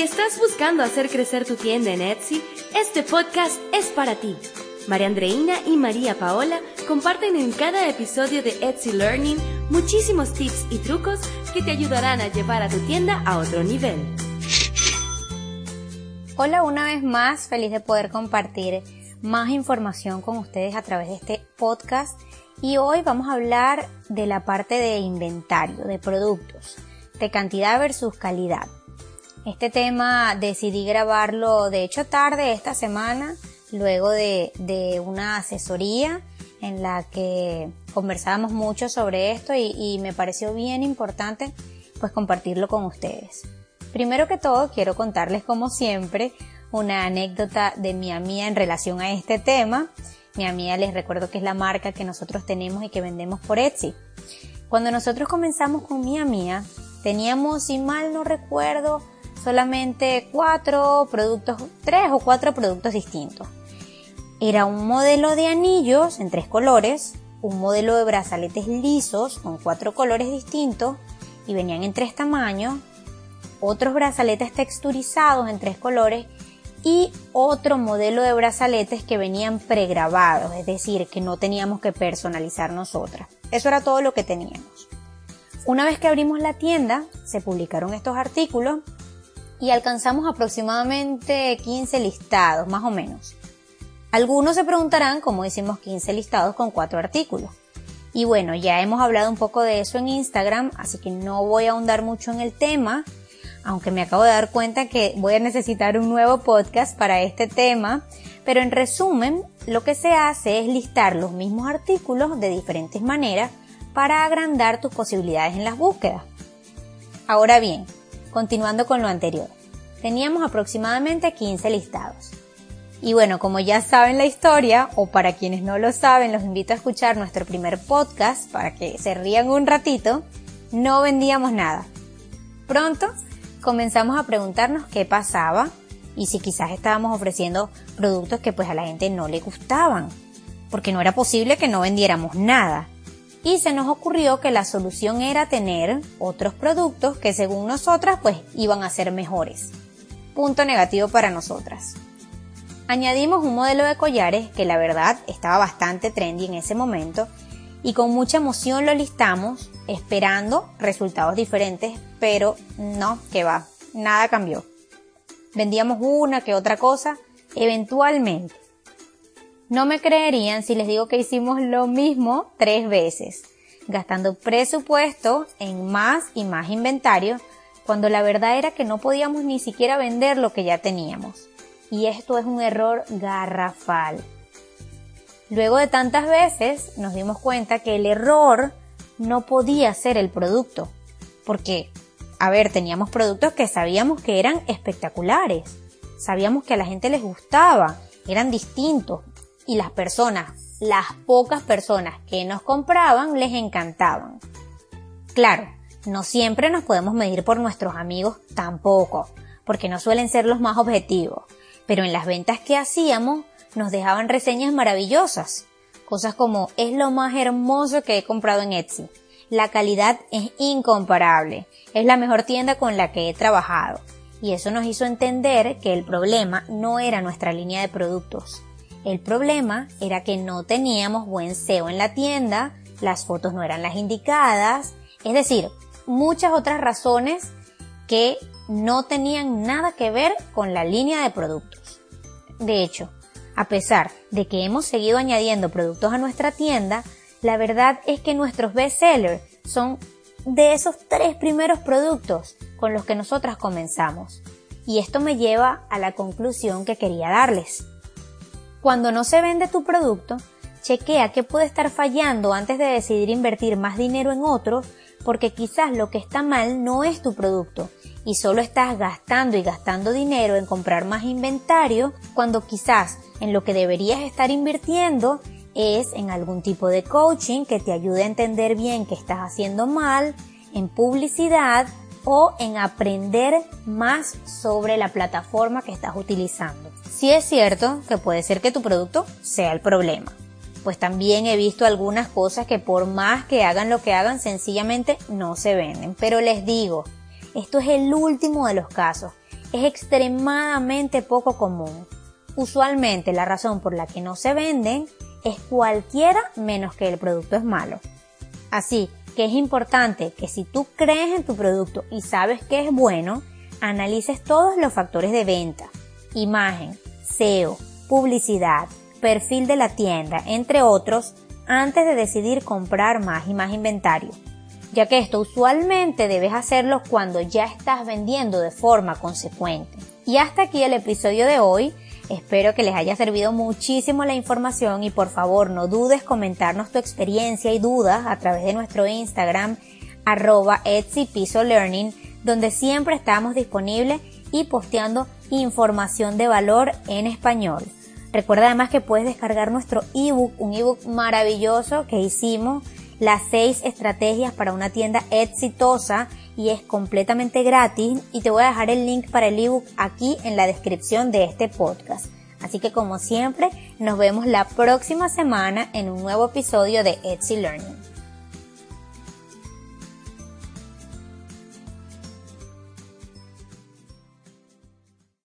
Si estás buscando hacer crecer tu tienda en Etsy, este podcast es para ti. María Andreina y María Paola comparten en cada episodio de Etsy Learning muchísimos tips y trucos que te ayudarán a llevar a tu tienda a otro nivel. Hola una vez más, feliz de poder compartir más información con ustedes a través de este podcast y hoy vamos a hablar de la parte de inventario, de productos, de cantidad versus calidad. Este tema decidí grabarlo de hecho tarde esta semana, luego de, de una asesoría en la que conversábamos mucho sobre esto y, me pareció bien importante pues compartirlo con ustedes. Primero que todo quiero contarles como siempre una anécdota de mi amiga en relación a este tema. Mi amiga les recuerdo que es la marca que nosotros tenemos y que vendemos por Etsy. Cuando nosotros comenzamos con mi amiga, teníamos, si mal no recuerdo, solamente cuatro productos, tres o cuatro productos distintos. Era un modelo de anillos en tres colores, un modelo de brazaletes lisos con cuatro colores distintos y venían en tres tamaños, otros brazaletes texturizados en tres colores y otro modelo de brazaletes que venían pregrabados, es decir, que no teníamos que personalizar nosotras. Eso era todo lo que teníamos. Una vez que abrimos la tienda, se publicaron estos artículos y alcanzamos aproximadamente 15 listados, más o menos. Algunos se preguntarán cómo hicimos 15 listados con 4 artículos. Y bueno, ya hemos hablado un poco de eso en Instagram, así que no voy a ahondar mucho en el tema, aunque me acabo de dar cuenta que voy a necesitar un nuevo podcast para este tema, pero en resumen, lo que se hace es listar los mismos artículos de diferentes maneras para agrandar tus posibilidades en las búsquedas. Ahora bien, Continuando con lo anterior, teníamos aproximadamente 15 listados. Y bueno, como ya saben la historia, o para quienes no lo saben, los invito a escuchar nuestro primer podcast para que se rían un ratito, no vendíamos nada. Pronto comenzamos a preguntarnos qué pasaba y si quizás estábamos ofreciendo productos que pues a la gente no le gustaban, porque no era posible que no vendiéramos nada y se nos ocurrió que la solución era tener otros productos que según nosotras pues iban a ser mejores. Punto negativo para nosotras. Añadimos un modelo de collares que la verdad estaba bastante trendy en ese momento y con mucha emoción lo listamos esperando resultados diferentes, pero no, que va, nada cambió. Vendíamos una que otra cosa, eventualmente no me creerían si les digo que hicimos lo mismo tres veces, gastando presupuesto en más y más inventario, cuando la verdad era que no podíamos ni siquiera vender lo que ya teníamos. Y esto es un error garrafal. Luego de tantas veces nos dimos cuenta que el error no podía ser el producto. Porque, a ver, teníamos productos que sabíamos que eran espectaculares. Sabíamos que a la gente les gustaba, eran distintos, y las personas, las pocas personas que nos compraban, les encantaban. Claro, no siempre nos podemos medir por nuestros amigos tampoco, porque no suelen ser los más objetivos, pero en las ventas que hacíamos nos dejaban reseñas maravillosas, cosas como es lo más hermoso que he comprado en Etsy, la calidad es incomparable, es la mejor tienda con la que he trabajado, y eso nos hizo entender que el problema no era nuestra línea de productos, el problema era que no teníamos buen SEO en la tienda, las fotos no eran las indicadas, es decir, muchas otras razones que no tenían nada que ver con la línea de productos. De hecho, a pesar de que hemos seguido añadiendo productos a nuestra tienda, la verdad es que nuestros bestsellers son de esos tres primeros productos con los que nosotras comenzamos. Y esto me lleva a la conclusión que quería darles. Cuando no se vende tu producto, chequea qué puede estar fallando antes de decidir invertir más dinero en otro, porque quizás lo que está mal no es tu producto y solo estás gastando y gastando dinero en comprar más inventario cuando quizás en lo que deberías estar invirtiendo es en algún tipo de coaching que te ayude a entender bien qué estás haciendo mal, en publicidad o en aprender más sobre la plataforma que estás utilizando. Si es cierto que puede ser que tu producto sea el problema, pues también he visto algunas cosas que por más que hagan lo que hagan, sencillamente no se venden. Pero les digo, esto es el último de los casos. es extremadamente poco común. Usualmente la razón por la que no se venden es cualquiera menos que el producto es malo. Así que es importante que si tú crees en tu producto y sabes que es bueno, analices todos los factores de venta, imagen, SEO, publicidad, perfil de la tienda, entre otros, antes de decidir comprar más y más inventario, ya que esto usualmente debes hacerlo cuando ya estás vendiendo de forma consecuente. Y hasta aquí el episodio de hoy. Espero que les haya servido muchísimo la información y por favor no dudes comentarnos tu experiencia y dudas a través de nuestro Instagram arroba Etsy Learning donde siempre estamos disponibles y posteando información de valor en español. Recuerda además que puedes descargar nuestro ebook, un ebook maravilloso que hicimos, las seis estrategias para una tienda exitosa y es completamente gratis y te voy a dejar el link para el ebook aquí en la descripción de este podcast. Así que como siempre, nos vemos la próxima semana en un nuevo episodio de Etsy Learning.